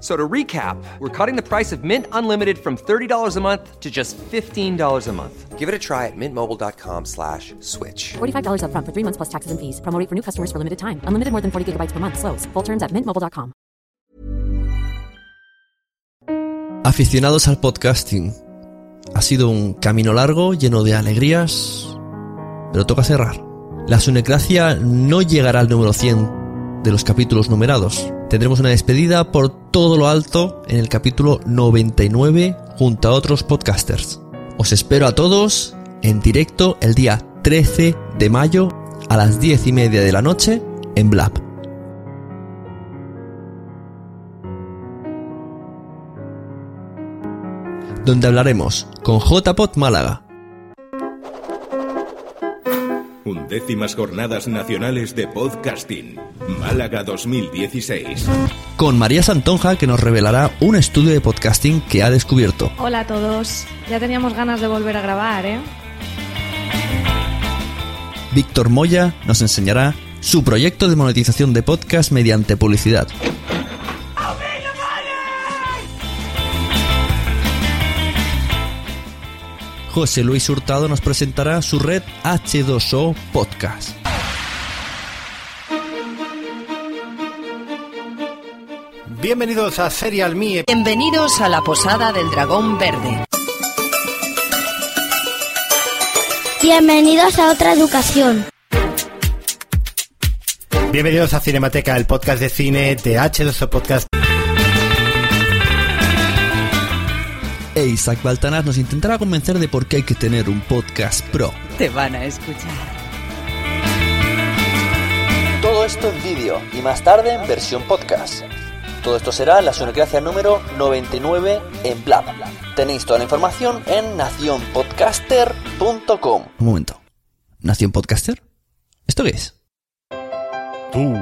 So to recap, we're cutting the price of Mint Unlimited from $30 a month to just $15 a month. Give it a try at mintmobile.com slash switch. $45 upfront for three months plus taxes and fees. Promo rate for new customers for limited time. Unlimited more than 40 gigabytes per month. Slows. Full terms at mintmobile.com. Aficionados al podcasting, ha sido un camino largo, lleno de alegrías, pero toca cerrar. La sunecracia no llegará al número 100 de los capítulos numerados. Tendremos una despedida por todo lo alto en el capítulo 99 junto a otros podcasters. Os espero a todos en directo el día 13 de mayo a las 10 y media de la noche en Blab. donde hablaremos con JPod Málaga, Undécimas Jornadas Nacionales de Podcasting. Málaga 2016. con María Santonja que nos revelará un estudio de podcasting que ha descubierto, Hola a todos. Ya teníamos ganas de volver a grabar, ¿eh? Víctor Moya nos enseñará su proyecto de monetización de podcast mediante publicidad. José Luis Hurtado nos presentará su red H2O Podcast. Bienvenidos a Serial Me. Bienvenidos a la Posada del Dragón Verde. Bienvenidos a otra educación. Bienvenidos a Cinemateca, el podcast de cine de H2O Podcast. E Isaac Baltanas nos intentará convencer de por qué hay que tener un podcast pro. Te van a escuchar. Todo esto en vídeo y más tarde en versión podcast. Todo esto será la Sunecracia número 99 en Blab. Tenéis toda la información en nacionpodcaster.com. Un momento. ¿Nación Podcaster? ¿Esto qué es? Tú,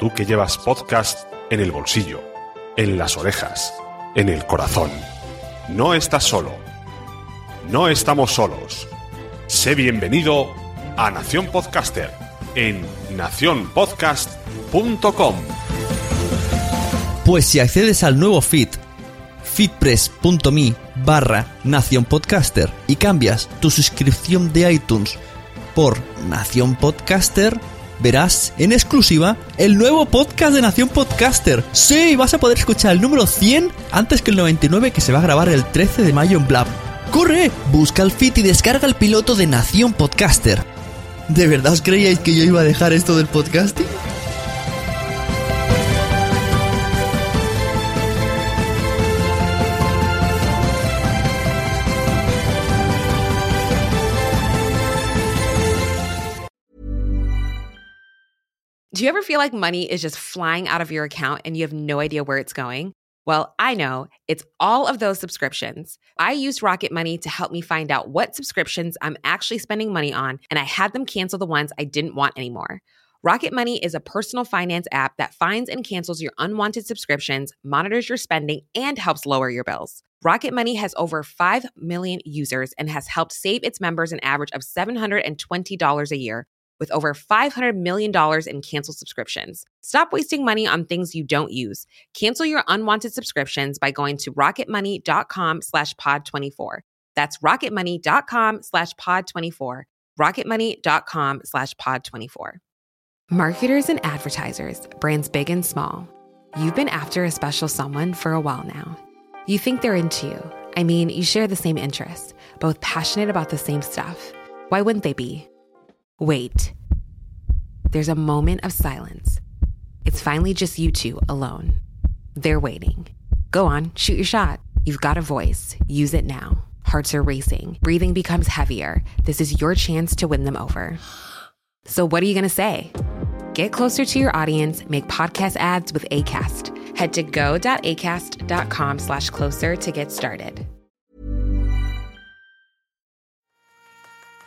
tú que llevas podcast en el bolsillo, en las orejas, en el corazón. No estás solo. No estamos solos. Sé bienvenido a Nación Podcaster en nacionpodcast.com. Pues si accedes al nuevo feed, feedpress.me barra Nación Podcaster y cambias tu suscripción de iTunes por Nación Podcaster, verás en exclusiva el nuevo podcast de Nación Podcaster. Sí, vas a poder escuchar el número 100 antes que el 99 que se va a grabar el 13 de mayo en Blab. ¡Corre! Busca el feed y descarga el piloto de Nación Podcaster. ¿De verdad os creíais que yo iba a dejar esto del podcasting? Do you ever feel like money is just flying out of your account and you have no idea where it's going? Well, I know it's all of those subscriptions. I used Rocket Money to help me find out what subscriptions I'm actually spending money on, and I had them cancel the ones I didn't want anymore. Rocket Money is a personal finance app that finds and cancels your unwanted subscriptions, monitors your spending, and helps lower your bills. Rocket Money has over 5 million users and has helped save its members an average of $720 a year with over $500 million in canceled subscriptions. Stop wasting money on things you don't use. Cancel your unwanted subscriptions by going to rocketmoney.com slash pod24. That's rocketmoney.com slash pod24. rocketmoney.com slash pod24. Marketers and advertisers, brands big and small. You've been after a special someone for a while now. You think they're into you. I mean, you share the same interests, both passionate about the same stuff. Why wouldn't they be? Wait. There's a moment of silence. It's finally just you two alone. They're waiting. Go on, shoot your shot. You've got a voice. Use it now. Hearts are racing. Breathing becomes heavier. This is your chance to win them over. So, what are you going to say? Get closer to your audience, make podcast ads with ACAST. Head to go.acast.com slash closer to get started.